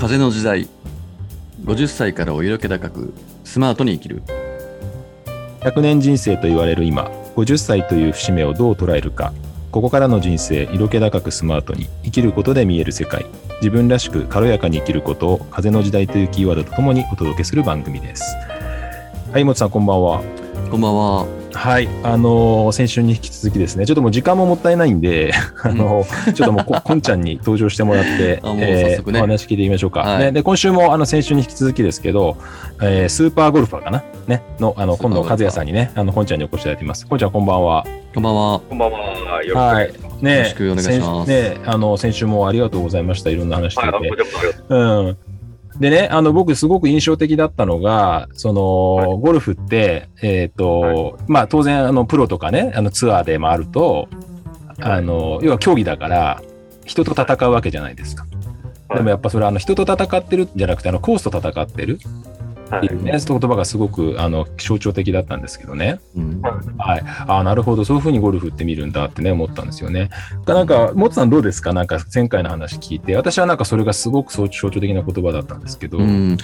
風の時代。50歳からお色気高くスマートに生きる。100年人生と言われる今50歳という節目をどう捉えるか。ここからの人生色気高くスマートに生きることで見える世界。自分らしく軽やかに生きることを風の時代というキーワードとともにお届けする番組です。はいもつさんこんばんは。こんばんははい、あのー先週に引き続きですね、ちょっともう時間ももったいないんで、あのーちょっともうこ、こんちゃんに登場してもらって、あもう早速ねお話聞いていきましょうか。はいね、で、今週もあの先週に引き続きですけど、えースーパーゴルファーかな？ね、の、あの、今度、和也さんにね、あの、こんちゃんにお越しいただいています。こんちゃん、こんばんは。こんばんはこんばんは。よろしくお願いします。ね、よろしくお願いします先ね、あの、先週もありがとうございました。いろんな話してはい、あてこ。ちらこそありがとううん。でね、あの、僕すごく印象的だったのが、その、ゴルフって、えっ、と、まあ当然、あの、プロとかね、あの、ツアーで回ると、あの、要は競技だから、人と戦うわけじゃないですか。はい。でもやっぱそれは、あの、人と戦ってるんじゃなくて、あの、コースと戦ってるはっていうね、その言葉がすごく、あの、象徴的だったんですけどね。うんはい。ああ、なるほど。そういうふうにゴルフって見るんだってね、思ったんですよね。なんか、モツさんどうですか？なんか前回の話聞いて、私はなんかそれがすごく象象徴的な言葉だったんですけど。うん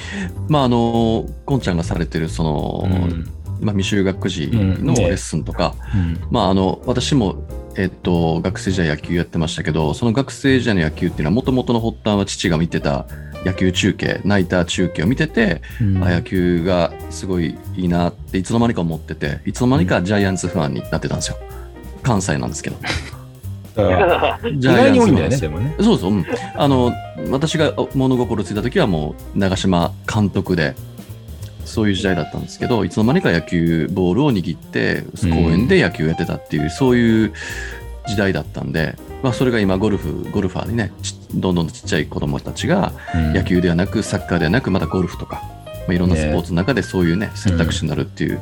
まああのこんちゃんがされてるその、うんまあ、未就学児のレッスンとか、うんまああの私もえっと、学生時代野球やってましたけど、その学生時代の野球っていうのは、もともとの発端は父が見てた野球中継、ナイター中継を見てて、うん。あ野球がすごいいいなっていつの間にか思ってていつの間にかジャイアンツファンになってたんですよ。関西なんですけど。ジ意外に多いんだよね、ファンでもね。そうそう、うん、あの私が物心ついた時はもう長嶋監督でそういう時代だったんですけどいつの間にか野球ボールを握って公園で野球やってたっていう、そういう時代だったんで、まあ、それが今ゴルフゴルファーにねちどんどんちっちゃい子供たちがうん。野球ではなくサッカーではなくまたゴルフとか、まあ、いろんなね。スポーツの中でそういうね選択肢になるっていう、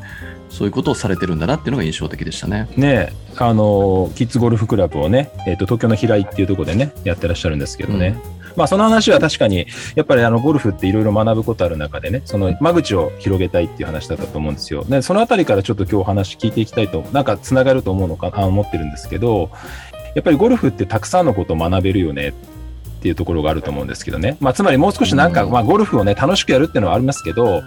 そういうことをされてるんだなっていうのが印象的でしたね。ね。あのキッズゴルフクラブをね、えっと東京の平井っていうところでねやってらっしゃるんですけどね、まあその話は確かにやっぱりあのゴルフっていろいろ学ぶことある中でねその間口を広げたいっていう話だったと思うんですよ。でそのあたりからちょっと今日お話聞いていきたいとなんかつながると思うのかあ思ってるんですけどやっぱりゴルフってたくさんのことを学べるよねっていうところがあると思うんですけどね、まあ、つまりもう少しなんか、うん。まあ、ゴルフをね楽しくやるっていうのはありますけど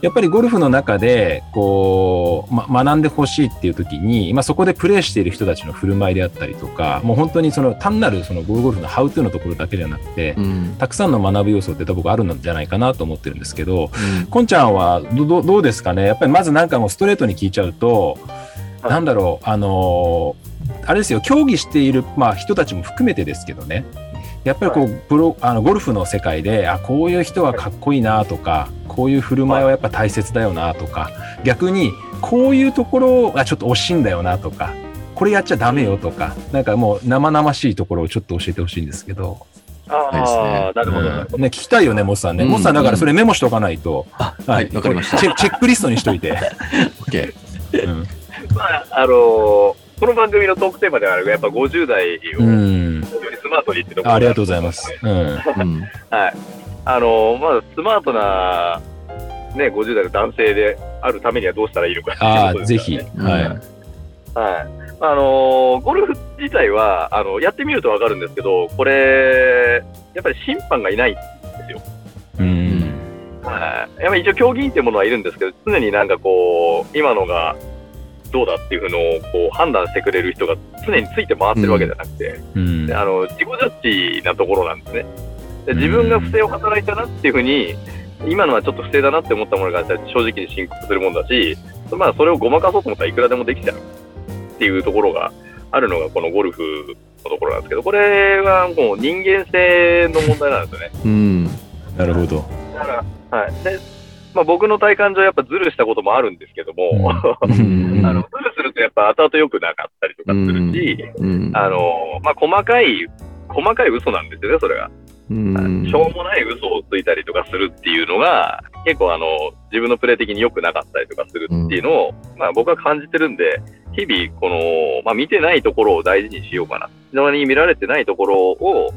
やっぱりゴルフの中でこう、ま、学んでほしいっていう時に、まあ、そこでプレーしている人たちの振る舞いであったりとかもう本当にその単なるそのゴルフのハウトゥーのところだけじゃなくて、うん。たくさんの学ぶ要素って多分僕あるんじゃないかなと思ってるんですけど、うん。こんちゃんはどどどうですかね？やっぱりまずなんかもうストレートに聞いちゃうと、はいなんだろうあのーあれですよ競技している、まあ、人たちも含めてですけどね。やっぱりこう、プロあのゴルフの世界であこういう人はかっこいいなとかこういう振る舞いはやっぱ大切だよなとか逆にこういうところがちょっと惜しいんだよなとかこれやっちゃダメよとかなんかもう生々しいところをちょっと教えてほしいんですけど、ああ、なるほど。ね、聞きたいよねモスさんね、うん。モスさんだからそれメモしとかないと、あはいわかりました。チェックリストにしといて、あ、あのーこの番組のトークテーマであるやっぱ50代をうん、スマートにってところあありがとうございます。はい。あのーまあ、スマートな、ね、50代の男性であるためにはどうしたらいいのかああ、ことですよぜひ、ね。はい。はい。あのーゴルフ自体は、あの、やってみるとわかるんですけど、これ、やっぱり審判がいないんですよ。うん、はい。やっぱり一応競技員っていうものはいるんですけど、常になんかこう、今のがどうだっていうのをこう判断してくれる人が常について回ってるわけじゃなくて、うんであの自己ジャッジなところなんですね。で自分が不正を働いたなっていうふうに、今のはちょっと不正だなって思ったものが正直に申告するもんだし、まあ、それをごまかそうと思ったらいくらでもできちゃうっていうところがあるのがこのゴルフのところなんですけど、これはもう人間性の問題なんですよね。うんなるほど。だから、はい。で、まあ僕の体感上やっぱズルしたこともあるんですけども、うん。あの、ズルするとやっぱ後々良くなかったりとかするし、うん。あの、まあ細かい、細かい嘘なんですよね、それが。うん。しょうもない嘘をついたりとかするっていうのが、結構あの、自分のプレー的に良くなかったりとかするっていうのを、まあ僕は感じてるんで、日々この、まあ見てないところを大事にしようかな。非常に見られてないところを、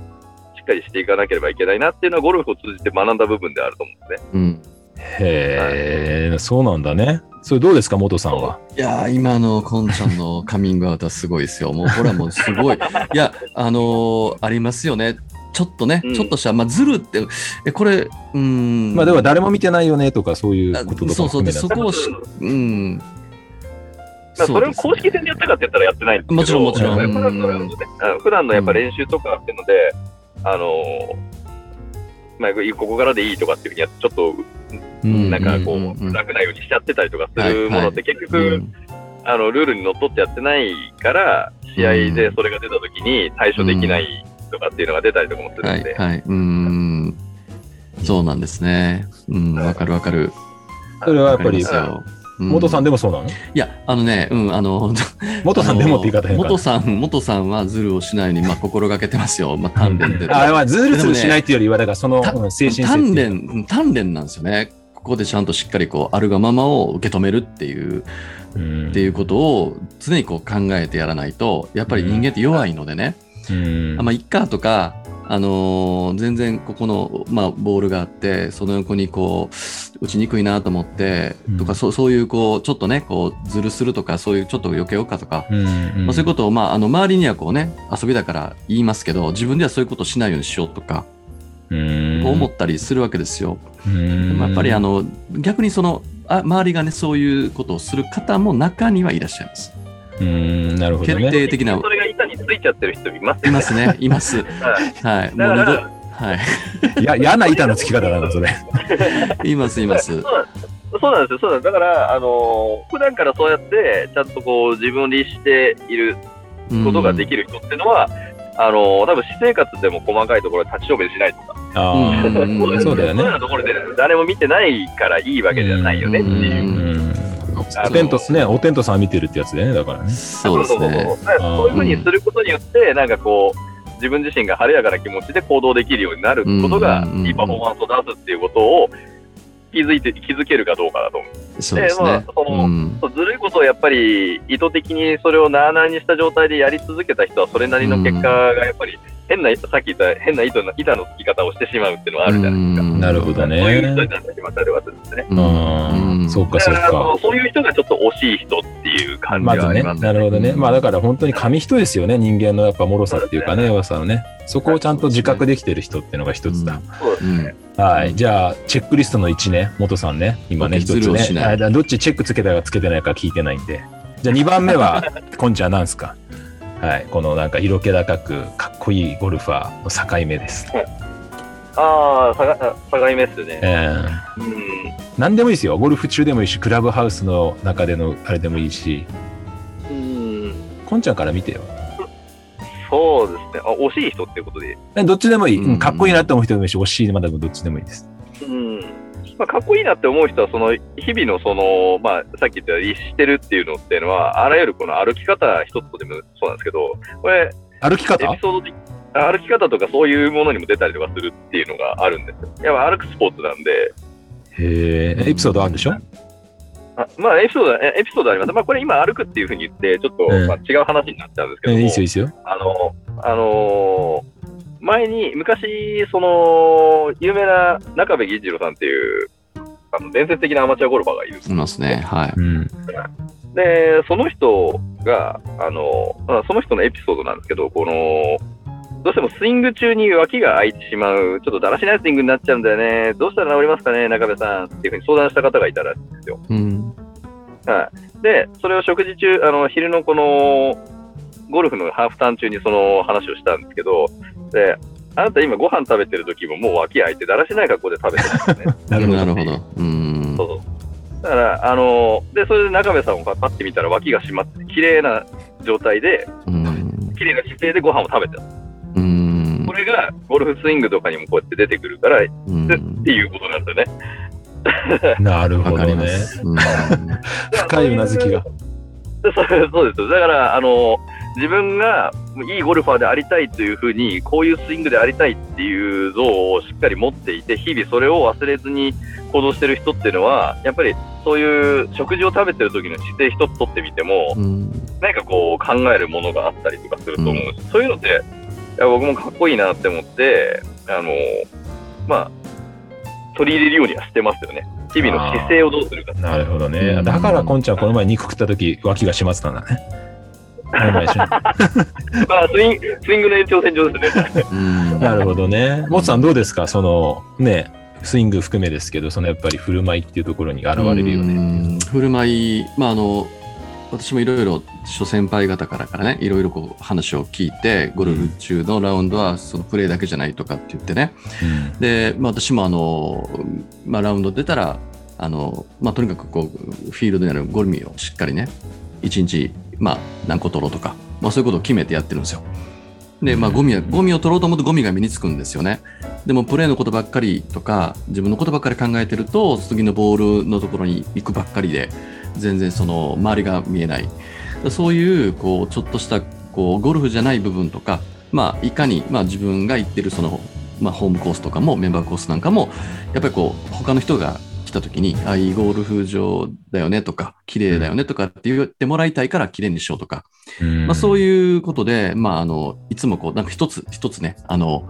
しっかりしていかなければいけないなっていうのはゴルフを通じて学んだ部分であると思うんですね。うんへえ、そうなんだね。それどうですか、元さんは？いやー今のこんちゃんのカミングアウトはすごいですよ。もうこれはもうすごい。いや、あのーありますよね。ちょっとね、うんちょっとした、まあ、ずるって、え、これ、うーん。まあでも誰も見てないよねとかそういうあこととかそうそう、で、そこをし、うん。まあ、それを公式戦でやったかって言ったらやってないんですけど、もちろんもちろん普段のやっぱ練習とかっていうので、あのーまあ、ここからでいいとかっていうふうにちょっとうんなんかこうんうんうんう、楽なようにしちゃってたりとかするものって、結う局、んあの、ルールにのっとってやってないから、試合でそれが出た時に対処できないとかっていうのが出たりとかもするんで、はい、はい。うん。そうなんですね。うん、わかるわかる。それはやっぱり。元さんででもそうなの？いや、あのね、うん、あの、元さんでもって言い方変か。元さん、元さんはズルをしないように、まあ、心がけてますよ。まあ、鍛錬で。あまあずるずるしないっていうよりはだからその精神性鍛錬、う。ん鍛錬なんですよね。ここでちゃんとしっかりこう、あるがままを受け止めるっていう、うん。っていうことを常にこう考えてやらないと、やっぱり人間って弱いのでね、うん。あまあ、いっかとか、あのー全然ここの、まあ、ボールがあって、その横にこう、打ちにくいなと思って、うん。とか、そうそういうこう、ちょっとね、こう、ずるするとか、そういうちょっと余計ようかとか、うんうんまあ、そういうことを、まあ、あの、周りにはこうね、遊びだから言いますけど、自分ではそういうことをしないようにしようとか、うん。思ったりするわけですよ。やっぱりあの、逆にその、あ周りがね、そういうことをする方も中にはいらっしゃいます。うんなるほど決ね定的な、ついちゃってる人いますいますね、います。はいはい。もだかう二度、ら、はい。いや嫌な板のつき方だなそれいます、います。そうなんそうなんですよ、そうなんです。だから、あのー普段からそうやって、ちゃんとこう、自分を律していることができる人っていうのは、あのー多分私生活でも細かいところで立ち止めしないとか、あうんあうんそうだよね。そういうところで誰も見てないからいいわけじゃないよねっていう。うん。おテントね。おテントさん見てるってやつでねだからね。そうですね。そういうふうにすることによって、なんかこう、自分自身が晴れやかな気持ちで行動できるようになることがうん。うん。うん。うん、いいパフォーマンスを出すっていうことを気づいて、気づけるかどうかだと思う。そうですねまあ。そのずるいことをやっぱり意図的にそれをなあなあにした状態でやり続けた人はそれなりの結果がやっぱり変な、さっき言った変な糸の板のつき方をしてしまうっていうのはあるじゃないですか。うんなるほどそういう人ねになってしまったりはするんですね。うんうんそうかだそうかそういう人がちょっと惜しい人っていう感じまずね、はありますなるほどね。まあだから本当に紙一重ですよね、人間のやっぱ脆さっていうかね、弱さのね。そこをちゃんと自覚できてる人っていうのが一つだ。そうですうんね。はい。じゃあ、チェックリストの1ね、元さんね、今ね、一つね。あどっちチェックつけたかつけてないか聞いてないんで。じゃあ2番目は、こんちゃんなんすか？はい。このなんか色気高く、かっこいいゴルファーの境目です。ああ、さがあ境目っすね。えー、うん。何でもいいですよ。ゴルフ中でもいいし、クラブハウスの中でのあれでもいいし、うん。こんちゃんから見てよ。そうですね。あ、惜しい人っていうことで。えどっちでもいい。うんうんかっこいいなって思う人でもいいし、惜しいまだどっちでもいいです。うん。まあ、かっこいいなって思う人は、その、日々のその、まあ、さっき言った律してるっていうのっていうのは、あらゆるこの歩き方一つとでもそうなんですけど、これ、エ歩き方？ピソード的、あ歩き方とかそういうものにも出たりとかするっていうのがあるんですよ。やっぱ歩くスポーツなんで、へえ、エピソードあるんでしょ？あまあ、エピソード、えエピソードあります。まあ、これ今歩くっていうふうに言って、ちょっと、うんまあ、違う話になっちゃうんですけども、えいいですよ、いいですよ。あの、あのー前に、昔、その、有名な中部義一郎さんっていう、あの伝説的なアマチュアゴルファーがいるんですいますね。はい。うん。で、その人が、あの、まあその人のエピソードなんですけど、この、どうしてもスイング中に脇が空いてしまう、ちょっとだらしないスイングになっちゃうんだよね、どうしたら治りますかね、中部さんっていうふうに相談した方がいたらしいんですよ。うん。はい。で、それを食事中、あの、昼のこの、ゴルフのハーフターン中にその話をしたんですけど、で、あなた今ご飯食べてる時ももう脇空いてだらしない格好で食べて るんですね。なるほど。なるほど。うんそう。そう。だから、あので、それで中部さんをパッて見たら脇が締まって、綺麗な状態で、うん。綺麗な姿勢でご飯を食べてた。うんこ。れがゴルフスイングとかにもこうやって出てくるから、っうんていうことなんですよね。なるほどね。深いうなずきが。そうそうです。だから、あの、自分がいいゴルファーでありたいというふうに、こういうスイングでありたいっていう像をしっかり持っていて、日々それを忘れずに行動してる人っていうのは、やっぱりそういう食事を食べてる時の姿勢一つ取ってみても、うん何かこう考えるものがあったりとかすると思うんです。そういうのって、いや僕もかっこいいなって思って、あの、まあ、取り入れるようにはしてますよね。日々の姿勢をどうするか。なるほどね。うんだから、こんちゃんこの前肉食った時、脇が締まってたんだね。お願いしま まあ、スイング、スイングの延長線上ですね。なるほどね。もつさんどうですか？その、ね、スイング含めですけど、そのやっぱり振る舞いっていうところに現れるようね。ん。振る舞い、まあ、あの私もいろいろ諸先輩方からからねいろいろこう話を聞いてゴルフ中のラウンドはそのプレーだけじゃないとかって言ってね。うん。で、まあ、私もあの、まあ、ラウンド出たらあの、まあ、とにかくこうフィールドにあるゴミをしっかりね1日、まあ、何個取ろうとか、まあ、そういうことを決めてやってるんですよ。で、まあ、ゴミは、ゴミを取ろうと思うとゴミが身につくんですよね。でも、プレーのことばっかりとか、自分のことばっかり考えてると、次のボールのところに行くばっかりで、全然その周りが見えない。そういう、こう、ちょっとした、こう、ゴルフじゃない部分とか、まあ、いかに、まあ、自分が行ってるその、まあ、ホームコースとかも、メンバーコースなんかも、やっぱりこう、他の人がた時に、あ、いいゴルフ場だよねとか、綺麗だよねとかって言ってもらいたいから綺麗にしようとか、うんまあ、そういうことで、まあ、あの、いつもこう、なんか一つ、一つね、あの、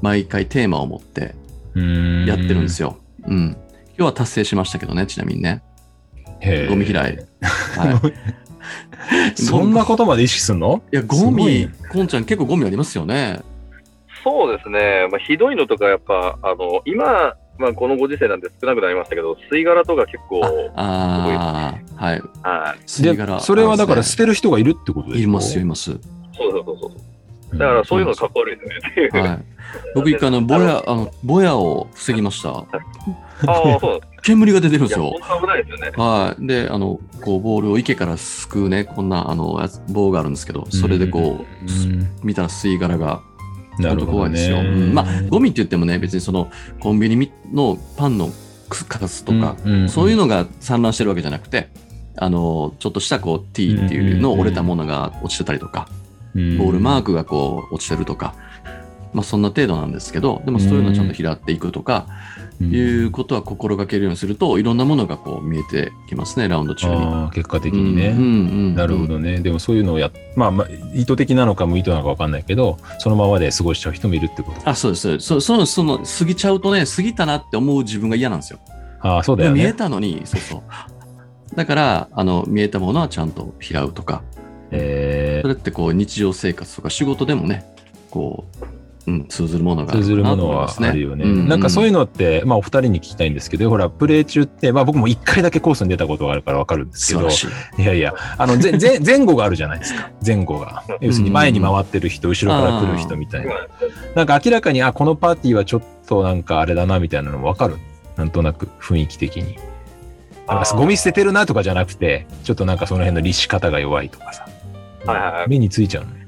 毎回テーマを持ってうんやってるんですよ。うん。今日は達成しましたけどね、ちなみにね。ゴミ拾い。はい。そんなことまで意識すんの？いや、ゴミね、こんちゃん結構ゴミありますよね。そうですね。まあ、ひどいのとか、やっぱ、あの、今、まあ、このご時世なんで少なくなりましたけど、吸い殻とか結構、ああ、はい。はい。吸い殻でそれはだからあ捨てる人がいるってことですかいますよ、います。そうそうそうそう。だから、そういうのかっこ悪いですねっていう。はい。僕一回あの、ぼや、あの、ぼやを防ぎました。ああ、そう。煙が出てるんですよ危ないですよね。はい。で、あの、こう、ボールを池からすくうね、こんな、あの、やつ棒があるんですけど、それでこう、すうん見たら吸い殻が、本当なるほど怖いですよ。ね。うんまあ、ゴミって言ってもね、別にその、コンビニのパンのカスとか、うんそういうのが散乱してるわけじゃなくて、あの、ちょっとしたこう、T っていうの折れたものが落ちてたりとか、ボールマーク。クがこう、落ちてるとか、まあ、そんな程度なんですけど、でもそういうのをちゃんと拾っていくとか、いうことは心がけるようにすると、いろんなものがこう見えてきますね、ラウンド中に。結果的にね。うんうんうんなるほどね。でもそういうのをやっ、まあ、まあ、意図的なのか無意図なのかわかんないけど、そのままで過ごしちゃう人もいるってこと。あ、そうです。そその、その、過ぎちゃうとね、過ぎたなって思う自分が嫌なんですよ。ああ、そうだよ見えね。たのに、そうそう。だから、あの、見えたものはちゃんと拾うとか、えそれってこう、日常生活とか仕事でもね、こう、うん、通ずるものー、がある通ずるものは。あるよね。うなんかそういうの、のって、まあお二人に聞きたいんですけど、ほら、プレイ中って、まあ僕も一回だけコースに出たことがあるからわかるんですけどい。いやいや、あの、ぜ前前後があるじゃないですか。前後が。要するに前に回ってる人、後ろから来る人みたいな。なんか明らかに、あ、このパーティーはちょっとなんかあれだな、みたいなのもわかる。なんとなく雰囲気的に。なんかゴミ捨ててるなとかじゃなくて、ちょっとなんかその辺の律し方が弱いとかさ。はいはいはい。目についちゃうのね。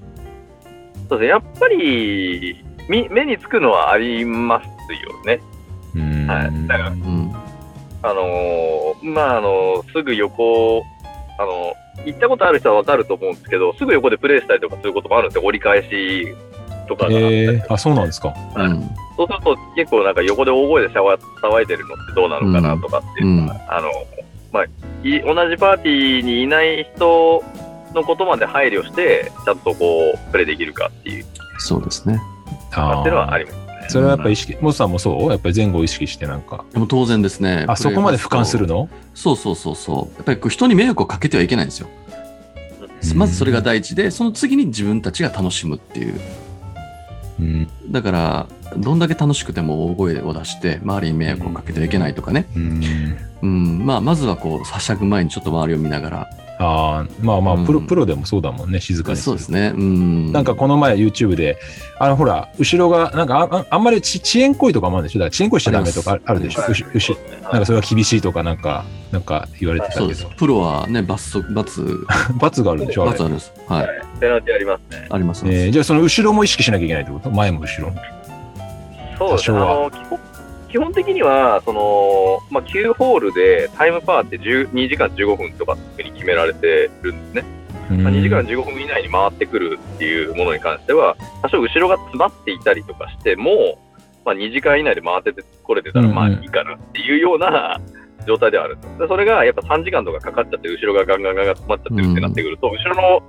そうですね。やっぱり、み目につくのはありますよね。うーん。はいだからうん。あのーまあ、あのすぐ横、あの行ったことある人はわかると思うんですけど、すぐ横でプレイしたりとかすることもあるんですよ。折り返しとかがあえー、あ、そうなんですか。うん。そうすると結構なんか横で大声で騒騒いでるのってどうなのかなとかっていうのが、あの、まあ、い同じパーティーにいない人のことまで配慮して、ちゃんとこう、プレイできるかっていう、そうですね。あっていうのはああ。りますね。それはやっぱ意識、モスさんもそう？やっぱり前後を意識してなんか。でも当然ですね。あ、そこまで俯瞰するの？のそうそうそうそう。やっぱりこう人に迷惑をかけてはいけないんですよ。まずそれが第一で、その次に自分たちが楽しむっていう。うん。だから、どんだけ楽しくても大声を出して、周りに迷惑をかけてはいけないとかね。うん。うん。まあ、まずはこう、はしゃぐ前にちょっと周りを見ながら。ああ、まあまあ、うんプロ、プロでもそうだもんね、静かにそうですね。うん。なんかこの前 YouTube で、あのほら、後ろが、なんかあああんまりち遅延行為とかもあるんでしょ？だから遅延行為しちゃダメとかああるでしょ？はいうしなんかそれが厳しいとかなんか、なんか言われてたそうですけど。。プロはね、罰則、罰、罰があるんでしょ？罰あるんです。はい。ペナルティありますね。あります。えーじゃあその後ろも意識しなきゃいけないってこと？前も後ろも？そうですね。基本的には、その、まあ、9ホールでタイムパーって10 2時間15分とかっていうに決められてるんですね。まあ、2時間15分以内に回ってくるっていうものに関しては、多少後ろが詰まっていたりとかしても、まあ、2時間以内で回っててこれてたらまあいいかなっていうような状態ではあるんです。でそれがやっぱ3時間とかかかっちゃって、後ろがガンガンガンガン詰まっちゃってるってなってくると、後ろの、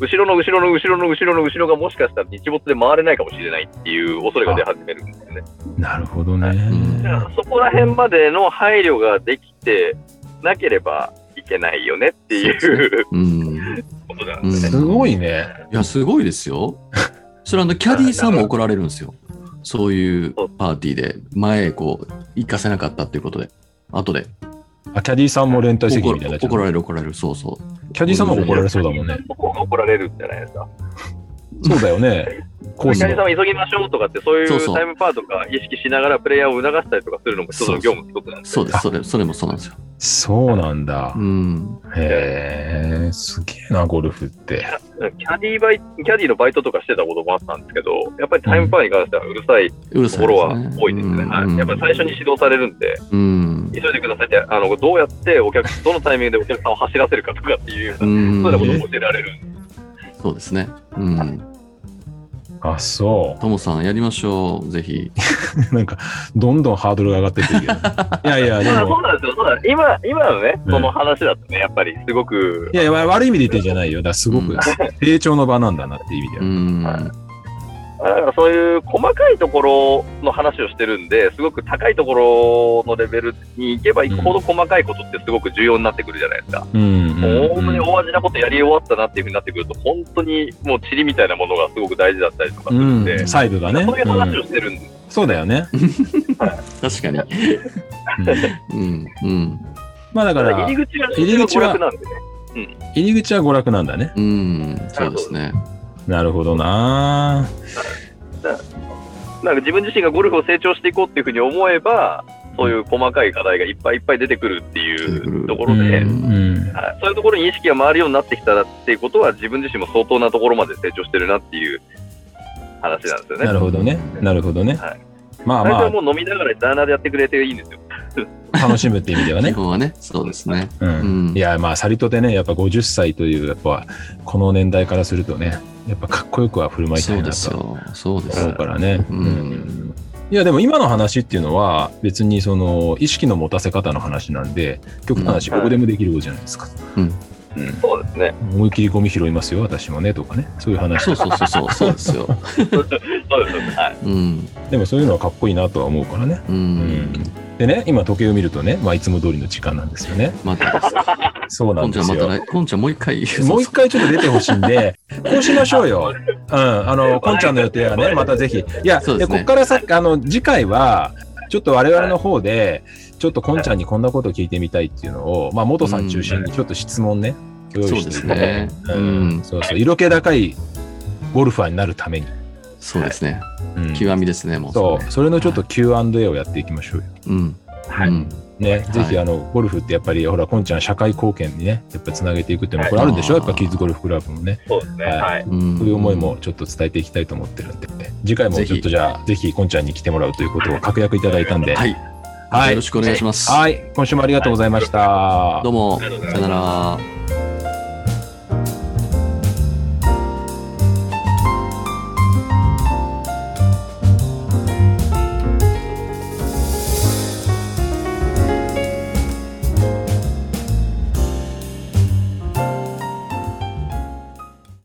後ろの後ろの後ろの後ろの後ろがもしかしたら日没で回れないかもしれないっていう恐れが出始めるんですよね。なるほどね。そこら辺までの配慮ができてなければいけないよねっていううん。ことなんですね。すごいね。いや、すごいですよ。それあの、キャディーさんも怒られるんですよ。そういうパーティーで、前へこう、行かせなかったっていうことで、後で。あ、キャディーさんも連帯責任みたいになっちゃう怒られる怒られる、そうそう。キャディーさんも怒られそうだもんね。怒られるんじゃないですか？そうだよね。コさんは急ぎましょうとかって、そういそうタイムパーとか意識しながらプレイヤーを促したりとかするのも一つの業務の一つなんですそうです、それ、それもそうなんですよ。そうなんだう。ん。へえ、すげえな、ゴルフって。キャディーバイ、キャディーのバイトとかしてたこともあったんですけど、やっぱりタイムパーに関してはうるさいうるさいですところはね。多いですね。はいやっぱり最初に指導されるんで、うん。急いでくださいって、あの、どうやってお客、どのタイミングでお客さんを走らせるかとかっていうような、うん。そういうようなことを教えられる。そうですね。うん。あ、そともさん、やりましょう。ぜひ。う。なんか、どんどんハードルが上がってってるけど。いやいや、でまあ、そもう、なんですよ。そうなん今、今のね、うんその話だとね、やっぱりすごくい、やいや、悪い意味で言ってんじゃないよ。だからすごくうん成長の場なんだなっていう意味でうは。ん。だからそういう細かいところの話をしてるんで、すごく高いところのレベルに行けば行くほど細かいことってすごく重要になってくるじゃないですか。うん。本当にうん大味なことやり終わったなっていうふうになってくると、本当にもう塵みたいなものがすごく大事だったりとかするんで、うん、細部がね。そういう話うんをしてるんで、そうだよね。確かに。うんうん。うん。まあだから、入り口が入り口は娯楽なんでね。入り口は娯楽なんだね。うん。そうですね。なるほどななんか自分自身がゴルフを成長していこうっていうふうに思えば、そういう細かい課題がいっぱいいっぱい出てくるっていうところで、はいそういうところに意識が回るようになってきたらっていうことは、自分自身も相当なところまで成長してるなっていう話なんですよね。なるほどね。なるほどねはい。まあま最初はもう飲みながらダーナーでやってくれていいんですよ。あ、楽しむっていう意味では基ね。本はね、そうですね。ううんん、いや、まあ、さりとてね、やっぱ50歳という、やっぱ、この年代からするとね、やっぱかっこよくは振る舞いたそいうなとですよ。そうですよ思う。からね。うんうんいや、でも今の話っていうのは、別にその、意識の持たせ方の話なんで、極端な話、うんここでもできることじゃないですか。うんうんそうですね。思いっきりゴミ拾いますよ、私もね、とかね。そういう話。そうそうそうそう、そうですよ。そうです。はい。うん。でもそういうのはかっこいいなとは思うからね。う。うんでね、今時計を見るとね、まあ、いつも通りの時間なんですよね。またですよ。そうなんですよ。こんちゃんもう一回。もう一回ちょっと出てほしいんで、こうしましょうよ。うん、あの、こんちゃんの予定はね、またぜひ。いや、そうですねこっからさ、あの、次回は、ちょっと我々の方で、ちょっとこんちゃんにこんなこと聞いてみたいっていうのを、まあ、元さん中心にちょっと質問ね、用意そうしてですね。ううんん。そうそう、色気高いゴルファーになるために。そうですね。うん極みですね、もう。そう、それのちょっと Q&A をやっていきましょうよ。うん。はいうんね、ぜひはいあの、ゴルフってやっぱり、ほら、こんちゃん社会貢献にね、やっぱつなげていくっていうのは、これあるんでしょ、はいやっぱキッズゴルフクラブもね。そうですね。はいはい。うんそういう思いもちょっと伝えていきたいと思ってるんで、次回もちょっとじゃあ、ぜひこんちゃんに来てもらうということを確約いただいたんで、はい。はいよろしくお願いします。はい、今週もありがとうございました。どうも、さよなら。